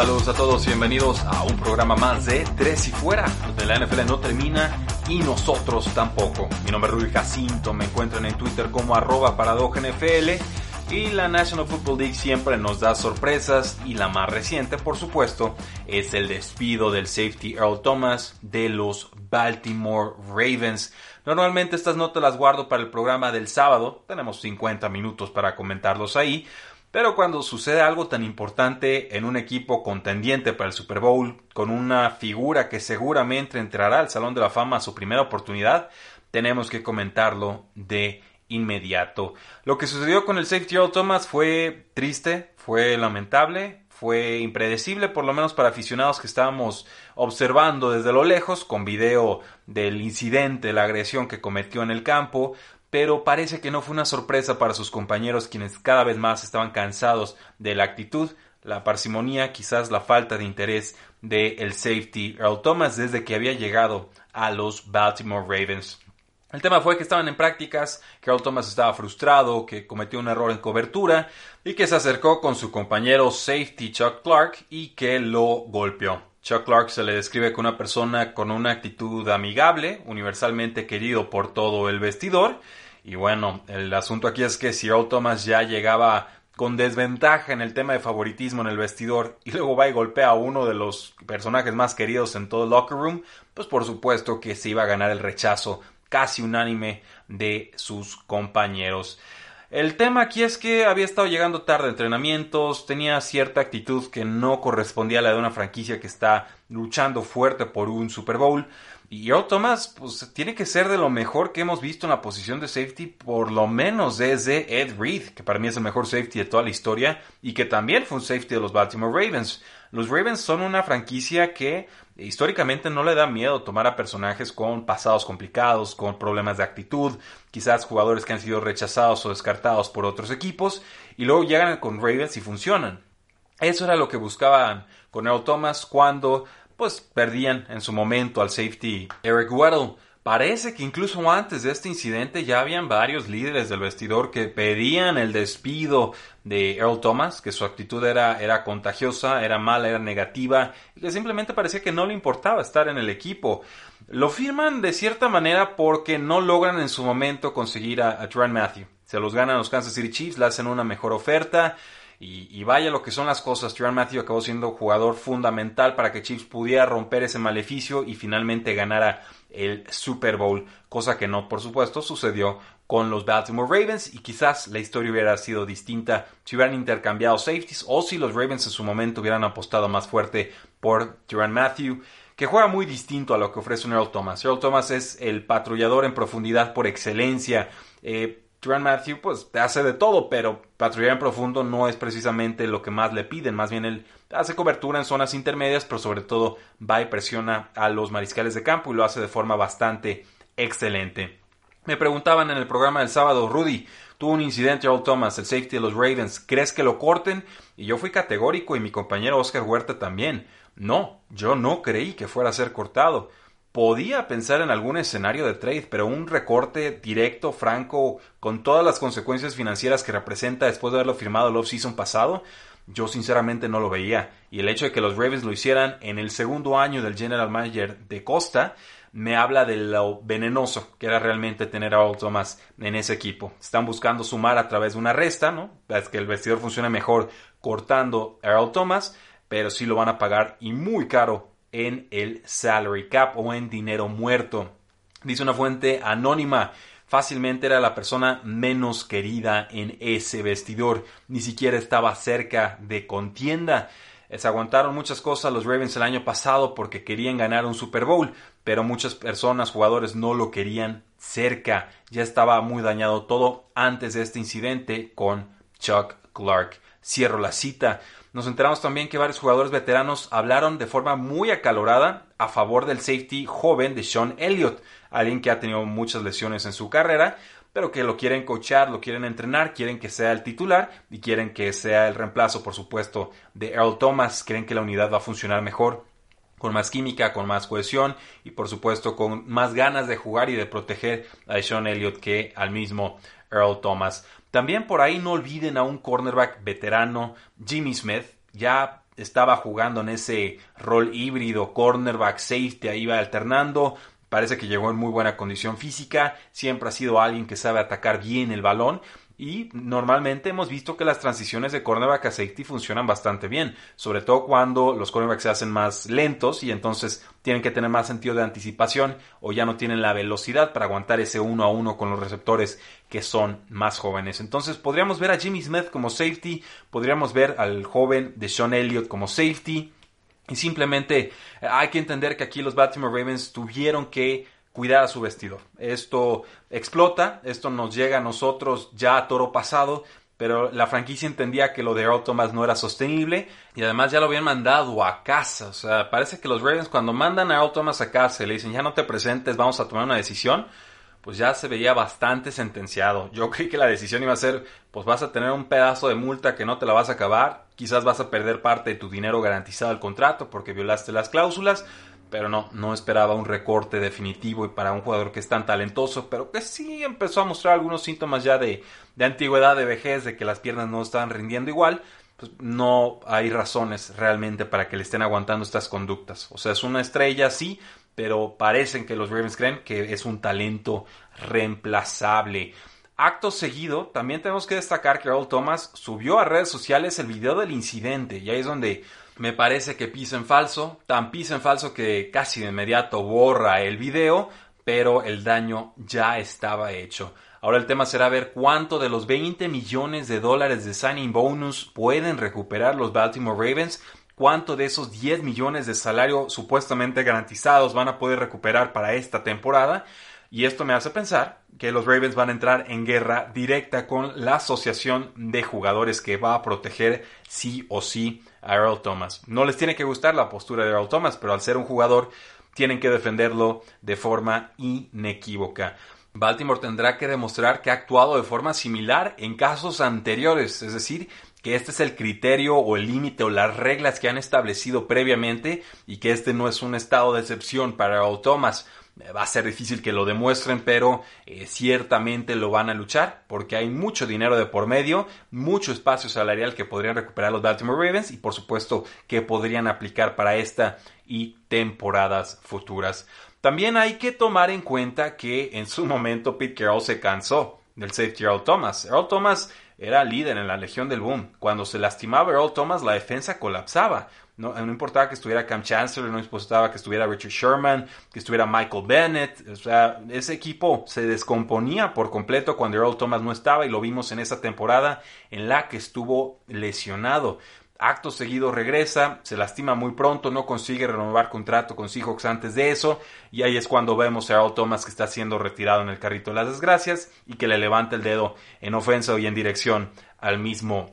Saludos a todos y bienvenidos a un programa más de Tres y Fuera, donde la NFL no termina y nosotros tampoco. Mi nombre es Rui Jacinto, me encuentran en Twitter como arroba y la National Football League siempre nos da sorpresas y la más reciente, por supuesto, es el despido del safety Earl Thomas de los Baltimore Ravens. Normalmente estas notas las guardo para el programa del sábado, tenemos 50 minutos para comentarlos ahí, pero cuando sucede algo tan importante en un equipo contendiente para el Super Bowl, con una figura que seguramente entrará al Salón de la Fama a su primera oportunidad, tenemos que comentarlo de inmediato. Lo que sucedió con el safety Earl Thomas fue triste, fue lamentable, fue impredecible, por lo menos para aficionados que estábamos observando desde lo lejos, con video del incidente, la agresión que cometió en el campo, pero parece que no fue una sorpresa para sus compañeros quienes cada vez más estaban cansados de la actitud, la parsimonía, quizás la falta de interés del el safety Earl Thomas desde que había llegado a los Baltimore Ravens. El tema fue que estaban en prácticas, que Earl Thomas estaba frustrado, que cometió un error en cobertura y que se acercó con su compañero safety Chuck Clark y que lo golpeó. Chuck Clark se le describe como una persona con una actitud amigable, universalmente querido por todo el vestidor. Y bueno, el asunto aquí es que si Earl Thomas ya llegaba con desventaja en el tema de favoritismo en el vestidor y luego va y golpea a uno de los personajes más queridos en todo el locker room, pues por supuesto que se iba a ganar el rechazo casi unánime de sus compañeros. El tema aquí es que había estado llegando tarde a entrenamientos, tenía cierta actitud que no correspondía a la de una franquicia que está luchando fuerte por un Super Bowl. Y Earl Thomas, pues tiene que ser de lo mejor que hemos visto en la posición de safety, por lo menos desde Ed Reed, que para mí es el mejor safety de toda la historia y que también fue un safety de los Baltimore Ravens. Los Ravens son una franquicia que históricamente no le da miedo tomar a personajes con pasados complicados, con problemas de actitud, quizás jugadores que han sido rechazados o descartados por otros equipos, y luego llegan con Ravens y funcionan. Eso era lo que buscaban con Earl Thomas cuando pues perdían en su momento al safety Eric Weddle. Parece que incluso antes de este incidente ya habían varios líderes del vestidor que pedían el despido de Earl Thomas, que su actitud era, era contagiosa, era mala, era negativa, y que simplemente parecía que no le importaba estar en el equipo. Lo firman de cierta manera porque no logran en su momento conseguir a, Trent Matthew. Se los ganan los Kansas City Chiefs, le hacen una mejor oferta. Y, vaya lo que son las cosas. Trent Matthew acabó siendo jugador fundamental para que Chiefs pudiera romper ese maleficio y finalmente ganara el Super Bowl, cosa que no, por supuesto, sucedió con los Baltimore Ravens y quizás la historia hubiera sido distinta si hubieran intercambiado safeties o si los Ravens en su momento hubieran apostado más fuerte por Tyrann Matthew que juega muy distinto a lo que ofrece un Earl Thomas. Earl Thomas es el patrullador en profundidad por excelencia. Eh, Matthew pues hace de todo, pero patrullar en profundo no es precisamente lo que más le piden, más bien él hace cobertura en zonas intermedias, pero sobre todo va y presiona a los mariscales de campo y lo hace de forma bastante excelente. Me preguntaban en el programa del sábado, Rudy, tuvo un incidente Earl Thomas, el safety de los Ravens, ¿crees que lo corten? Y yo fui categórico y mi compañero Oscar Huerta también. No, yo no creí que fuera a ser cortado. Podía pensar en algún escenario de trade, pero un recorte directo, franco, con todas las consecuencias financieras que representa después de haberlo firmado el off-season pasado, yo sinceramente no lo veía. Y el hecho de que los Ravens lo hicieran en el segundo año del general manager de Costa, me habla de lo venenoso que era realmente tener a Earl Thomas en ese equipo. Están buscando sumar a través de una resta, ¿no? Es que el vestidor funcione mejor cortando a Earl Thomas, pero sí lo van a pagar y muy caro en el salary cap o en dinero muerto. Dice una fuente anónima, fácilmente era la persona menos querida en ese vestidor, ni siquiera estaba cerca de contienda. Se aguantaron muchas cosas los Ravens el año pasado porque querían ganar un Super Bowl, pero muchas personas, jugadores, no lo querían cerca. Ya estaba muy dañado todo antes de este incidente con Chuck Clark. Cierro la cita. Nos enteramos también que varios jugadores veteranos hablaron de forma muy acalorada a favor del safety joven de Sean Elliott, alguien que ha tenido muchas lesiones en su carrera, pero que lo quieren coachar, lo quieren entrenar, quieren que sea el titular y quieren que sea el reemplazo, por supuesto, de Earl Thomas. Creen que la unidad va a funcionar mejor, con más química, con más cohesión y, por supuesto, con más ganas de jugar y de proteger a Sean Elliott que al mismo Earl Thomas. También por ahí no olviden a un cornerback veterano, Jimmy Smith, ya estaba jugando en ese rol híbrido, cornerback, safety, ahí iba alternando, Parece que llegó en muy buena condición física, siempre ha sido alguien que sabe atacar bien el balón y normalmente hemos visto que las transiciones de cornerback a safety funcionan bastante bien, sobre todo cuando los cornerbacks se hacen más lentos y entonces tienen que tener más sentido de anticipación o ya no tienen la velocidad para aguantar ese uno a uno con los receptores que son más jóvenes. Entonces podríamos ver a Jimmy Smith como safety, podríamos ver al joven de Sean Elliott como safety, y simplemente eh, hay que entender que aquí los Baltimore Ravens tuvieron que cuidar a su vestidor. Esto explota, esto nos llega a nosotros ya a toro pasado, pero la franquicia entendía que lo de Earl Thomas no era sostenible y además ya lo habían mandado a casa. O sea, parece que los Ravens cuando mandan a Earl Thomas a casa y le dicen ya no te presentes, vamos a tomar una decisión, pues ya se veía bastante sentenciado. Yo creí que la decisión iba a ser, pues vas a tener un pedazo de multa que no te la vas a acabar, quizás vas a perder parte de tu dinero garantizado al contrato porque violaste las cláusulas, pero no, no esperaba un recorte definitivo y para un jugador que es tan talentoso, pero que sí empezó a mostrar algunos síntomas ya de, de antigüedad, de vejez, de que las piernas no estaban rindiendo igual, pues no hay razones realmente para que le estén aguantando estas conductas. O sea, es una estrella, sí, pero parecen que los Ravens creen que es un talento reemplazable. Acto seguido, también tenemos que destacar que Earl Thomas subió a redes sociales el video del incidente, y ahí es donde me parece que pisa en falso, tan pisa en falso que casi de inmediato borra el video, pero el daño ya estaba hecho. Ahora el tema será ver cuánto de los 20 millones de dólares de signing bonus pueden recuperar los Baltimore Ravens cuánto de esos 10 millones de salario supuestamente garantizados van a poder recuperar para esta temporada. Y esto me hace pensar que los Ravens van a entrar en guerra directa con la asociación de jugadores que va a proteger sí o sí a Earl Thomas. No les tiene que gustar la postura de Earl Thomas, pero al ser un jugador tienen que defenderlo de forma inequívoca. Baltimore tendrá que demostrar que ha actuado de forma similar en casos anteriores, es decir, que este es el criterio o el límite o las reglas que han establecido previamente y que este no es un estado de excepción para Earl Thomas. Eh, va a ser difícil que lo demuestren, pero eh, ciertamente lo van a luchar porque hay mucho dinero de por medio, mucho espacio salarial que podrían recuperar los Baltimore Ravens y por supuesto que podrían aplicar para esta y temporadas futuras. También hay que tomar en cuenta que en su momento Pete Carroll se cansó del safety Earl Thomas. Earl Thomas era líder en la Legión del Boom. Cuando se lastimaba Earl Thomas, la defensa colapsaba. No, no, importaba que estuviera Cam Chancellor, no importaba que estuviera Richard Sherman, que estuviera Michael Bennett. O sea, ese equipo se descomponía por completo cuando Earl Thomas no estaba y lo vimos en esa temporada en la que estuvo lesionado. Acto seguido regresa, se lastima muy pronto, no consigue renovar contrato con Seahawks antes de eso, y ahí es cuando vemos a Earl Thomas que está siendo retirado en el carrito de las desgracias y que le levanta el dedo en ofensa y en dirección al mismo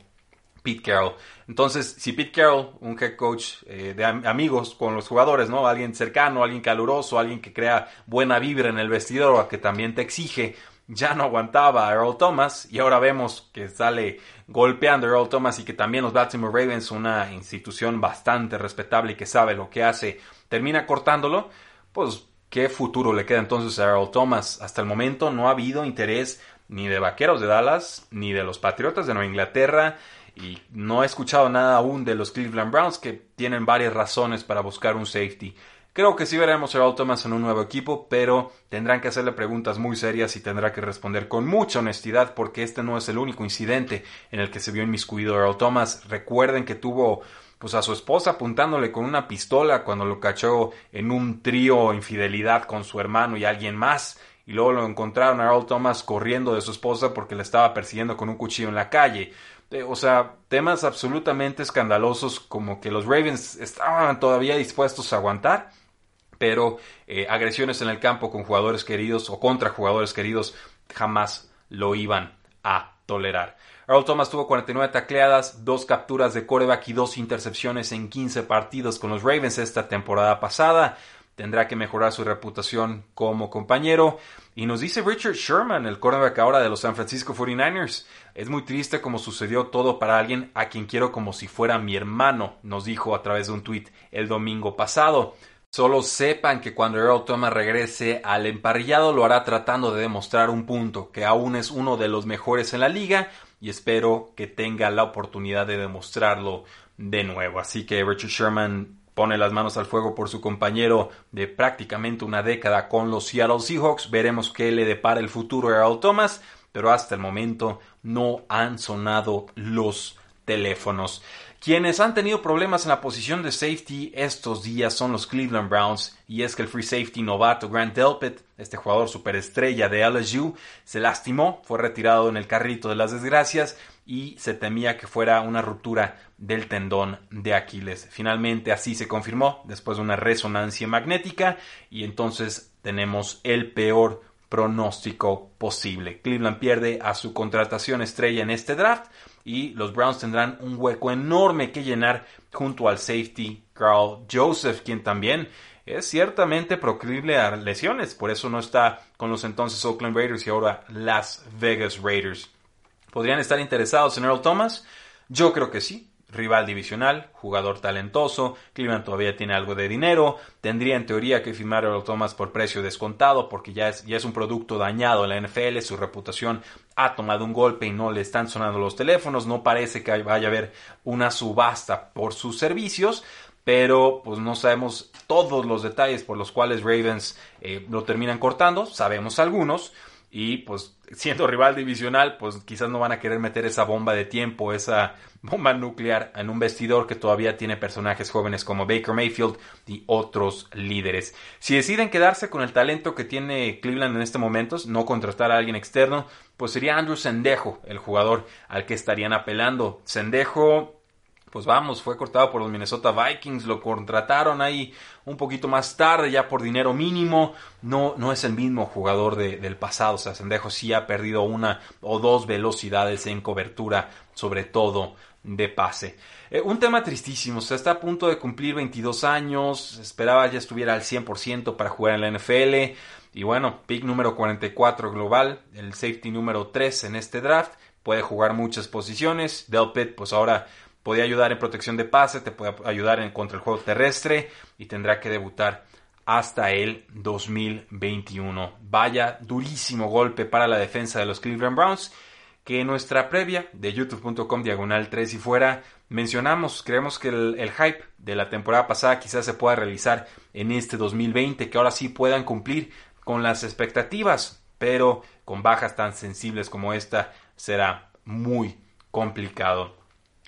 Pete Carroll. Entonces, si Pete Carroll, un head coach eh, de amigos con los jugadores, ¿no? Alguien cercano, alguien caluroso, alguien que crea buena vibra en el vestidor, que también te exige ya no aguantaba a Earl Thomas y ahora vemos que sale golpeando a Earl Thomas y que también los Baltimore Ravens, una institución bastante respetable y que sabe lo que hace, termina cortándolo, pues ¿qué futuro le queda entonces a Earl Thomas? Hasta el momento no ha habido interés ni de Vaqueros de Dallas, ni de los Patriotas de Nueva Inglaterra, y no he escuchado nada aún de los Cleveland Browns que tienen varias razones para buscar un safety. Creo que sí veremos a Earl Thomas en un nuevo equipo, pero tendrán que hacerle preguntas muy serias y tendrá que responder con mucha honestidad porque este no es el único incidente en el que se vio inmiscuido Earl Thomas. Recuerden que tuvo pues a su esposa apuntándole con una pistola cuando lo cachó en un trío infidelidad con su hermano y alguien más y luego lo encontraron a Earl Thomas corriendo de su esposa porque le estaba persiguiendo con un cuchillo en la calle. Eh, o sea, temas absolutamente escandalosos como que los Ravens estaban todavía dispuestos a aguantar, pero eh, agresiones en el campo con jugadores queridos o contra jugadores queridos jamás lo iban a tolerar. Earl Thomas tuvo 49 tacleadas, dos capturas de coreback y dos intercepciones en 15 partidos con los Ravens esta temporada pasada. Tendrá que mejorar su reputación como compañero. Y nos dice Richard Sherman, el cornerback ahora de los San Francisco 49ers. Es muy triste como sucedió todo para alguien a quien quiero como si fuera mi hermano, nos dijo a través de un tweet el domingo pasado. Solo sepan que cuando Earl Thomas regrese al emparrillado lo hará tratando de demostrar un punto, que aún es uno de los mejores en la liga y espero que tenga la oportunidad de demostrarlo de nuevo. Así que Richard Sherman pone las manos al fuego por su compañero de prácticamente una década con los Seattle Seahawks. Veremos qué le depara el futuro a Earl Thomas, pero hasta el momento no han sonado los teléfonos. Quienes han tenido problemas en la posición de safety estos días son los Cleveland Browns y es que el free safety novato Grant Delpit, este jugador superestrella de LSU, se lastimó, fue retirado en el carrito de las desgracias y se temía que fuera una ruptura del tendón de Aquiles. Finalmente así se confirmó después de una resonancia magnética y entonces tenemos el peor pronóstico posible. Cleveland pierde a su contratación estrella en este draft y los Browns tendrán un hueco enorme que llenar junto al safety Carl Joseph, quien también es ciertamente proclive a lesiones, por eso no está con los entonces Oakland Raiders y ahora Las Vegas Raiders. ¿Podrían estar interesados en Earl Thomas? Yo creo que sí. Rival divisional, jugador talentoso, Cleveland todavía tiene algo de dinero, tendría en teoría que firmar a Earl Thomas por precio descontado porque ya es, ya es un producto dañado en la NFL, su reputación ha tomado un golpe y no le están sonando los teléfonos, no parece que vaya a haber una subasta por sus servicios, pero pues no sabemos todos los detalles por los cuales Ravens eh, lo terminan cortando, sabemos algunos, y pues siendo rival divisional, pues quizás no van a querer meter esa bomba de tiempo, esa bomba nuclear en un vestidor que todavía tiene personajes jóvenes como Baker Mayfield y otros líderes. Si deciden quedarse con el talento que tiene Cleveland en este momento, no contratar a alguien externo, pues sería Andrew Sendejo el jugador al que estarían apelando. Sendejo pues vamos, fue cortado por los Minnesota Vikings, lo contrataron ahí un poquito más tarde, ya por dinero mínimo, no, no es el mismo jugador del pasado, o sea, Sendejo sí ha perdido una o dos velocidades en cobertura, sobre todo de pase. Eh, un tema tristísimo, o sea, está a punto de cumplir 22 años, esperaba ya estuviera al 100% para jugar en la NFL, y bueno, pick número 44 global, el safety número 3 en este draft, puede jugar muchas posiciones, Del pues ahora podía ayudar en protección de pase, te puede ayudar en contra el juego terrestre y tendrá que debutar hasta el 2021. Vaya durísimo golpe para la defensa de los Cleveland Browns que en nuestra previa de youtube.com diagonal 3 y fuera mencionamos, creemos que el, el, hype de la temporada pasada quizás se pueda realizar en este 2020, que ahora sí puedan cumplir con las expectativas, pero con bajas tan sensibles como esta será muy complicado.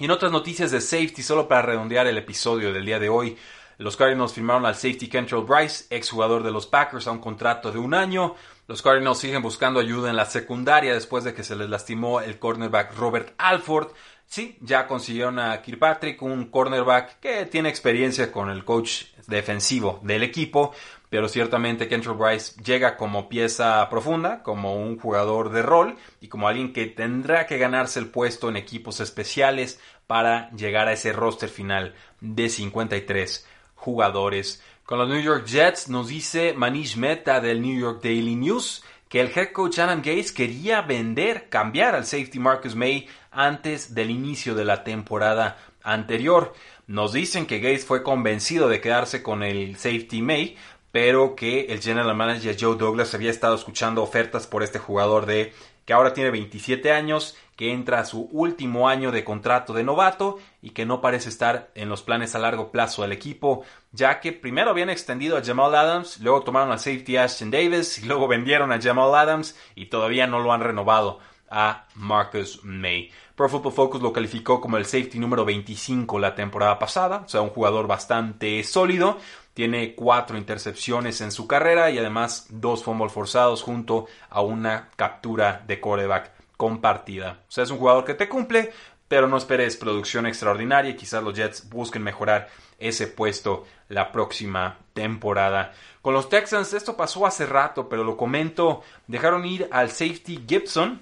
Y en otras noticias de safety, solo para redondear el episodio del día de hoy, los Cardinals firmaron al safety Kentrell Bryce, exjugador de los Packers, a un contrato de un año. Los Cardinals siguen buscando ayuda en la secundaria después de que se les lastimó el cornerback Robert Alford. Sí, ya consiguieron a Kirkpatrick, un cornerback que tiene experiencia con el coach defensivo del equipo, pero ciertamente Kentrell Bryce llega como pieza profunda, como un jugador de rol y como alguien que tendrá que ganarse el puesto en equipos especiales para llegar a ese roster final de 53 jugadores. Con los New York Jets nos dice Manish Mehta del New York Daily News que el head coach Adam Gates quería vender, cambiar al safety Marcus May antes del inicio de la temporada anterior. Nos dicen que Gates fue convencido de quedarse con el safety May, pero que el general manager Joe Douglas había estado escuchando ofertas por este jugador de que ahora tiene 27 años, que entra a su último año de contrato de novato y que no parece estar en los planes a largo plazo del equipo, ya que primero habían extendido a Jamal Adams, luego tomaron al safety Ashton Davis y luego vendieron a Jamal Adams y todavía no lo han renovado a Marcus May. Pro Football Focus lo calificó como el safety número 25 la temporada pasada, o sea, un jugador bastante sólido, tiene cuatro intercepciones en su carrera y además dos fumbles forzados junto a una captura de coreback compartida. O sea, es un jugador que te cumple, pero no esperes producción extraordinaria y quizás los Jets busquen mejorar ese puesto la próxima temporada. Con los Texans esto pasó hace rato, pero lo comento, dejaron ir al safety Gibson,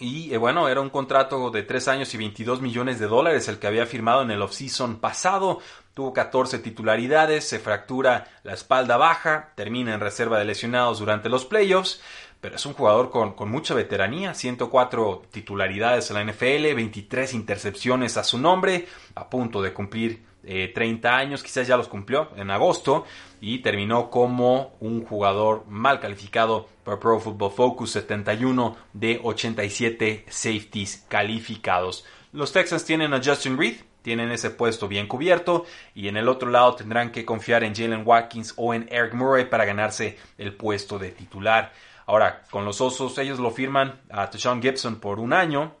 y eh, bueno, era un contrato de 3 años y 22 millones de dólares el que había firmado en el offseason pasado. Tuvo 14 titularidades, se fractura la espalda baja, termina en reserva de lesionados durante los playoffs, pero es un jugador con, mucha veteranía, 104 titularidades en la NFL, 23 intercepciones a su nombre, a punto de cumplir 30 eh, años, quizás ya los cumplió en agosto y terminó como un jugador mal calificado por Pro Football Focus, 71 de 87 safeties calificados. Los Texans tienen a Justin Reed, tienen ese puesto bien cubierto y en el otro lado tendrán que confiar en Jalen Watkins o en Eric Murray para ganarse el puesto de titular. Ahora, con los Osos ellos lo firman a Tashawn Gibson por un año,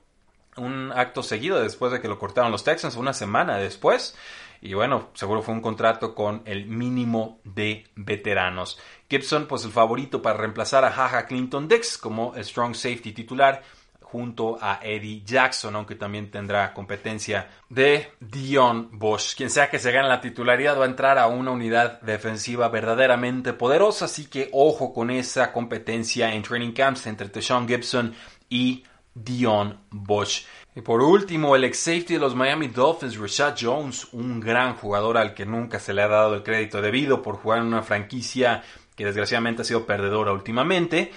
un acto seguido después de que lo cortaron los Texans, una semana después. Y bueno, seguro fue un contrato con el mínimo de veteranos. Gibson, pues el favorito para reemplazar a Jaja Clinton Dix como strong safety titular junto a Eddie Jackson, aunque también tendrá competencia de Dion Bush. Quien sea que se gane la titularidad va a entrar a una unidad defensiva verdaderamente poderosa, así que ojo con esa competencia en training camps entre Deshaun Gibson y Dion Bush. Y por último, el ex safety de los Miami Dolphins, Rashad Jones, un gran jugador al que nunca se le ha dado el crédito debido por jugar en una franquicia que desgraciadamente ha sido perdedora últimamente.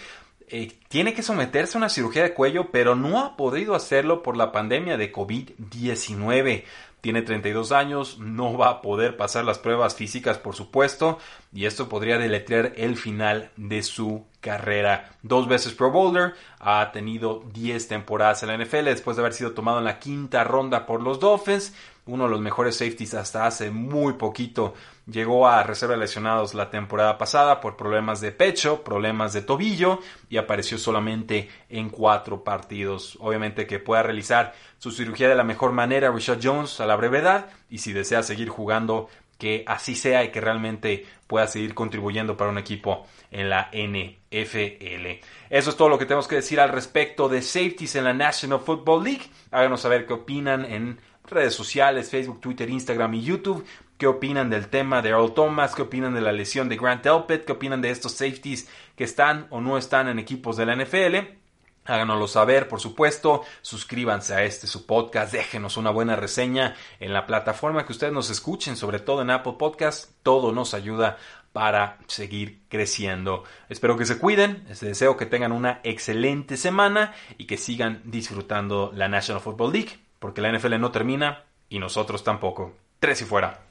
Eh, tiene que someterse a una cirugía de cuello, pero no ha podido hacerlo por la pandemia de COVID-19. Tiene 32 años, no va a poder pasar las pruebas físicas, por supuesto, y esto podría deletrear el final de su carrera. Dos veces Pro Bowler, ha tenido 10 temporadas en la NFL después de haber sido tomado en la quinta ronda por los Dolphins, uno de los mejores safeties hasta hace muy poquito. Llegó a reserva de lesionados la temporada pasada por problemas de pecho, problemas de tobillo y apareció solamente en cuatro partidos. Obviamente que pueda realizar su cirugía de la mejor manera Richard Jones a la brevedad y si desea seguir jugando que así sea y que realmente pueda seguir contribuyendo para un equipo en la NFL. Eso es todo lo que tenemos que decir al respecto de safeties en la National Football League. Háganos saber qué opinan en redes sociales, Facebook, Twitter, Instagram y YouTube. ¿Qué opinan del tema de Earl Thomas? ¿Qué opinan de la lesión de Grant Delpit? ¿Qué opinan de estos safeties que están o no están en equipos de la NFL? Háganoslo saber, por supuesto. Suscríbanse a este su podcast. Déjenos una buena reseña en la plataforma que ustedes nos escuchen, sobre todo en Apple Podcast. Todo nos ayuda para seguir creciendo. Espero que se cuiden. Les deseo que tengan una excelente semana y que sigan disfrutando la National Football League, porque la NFL no termina y nosotros tampoco. Tres y fuera.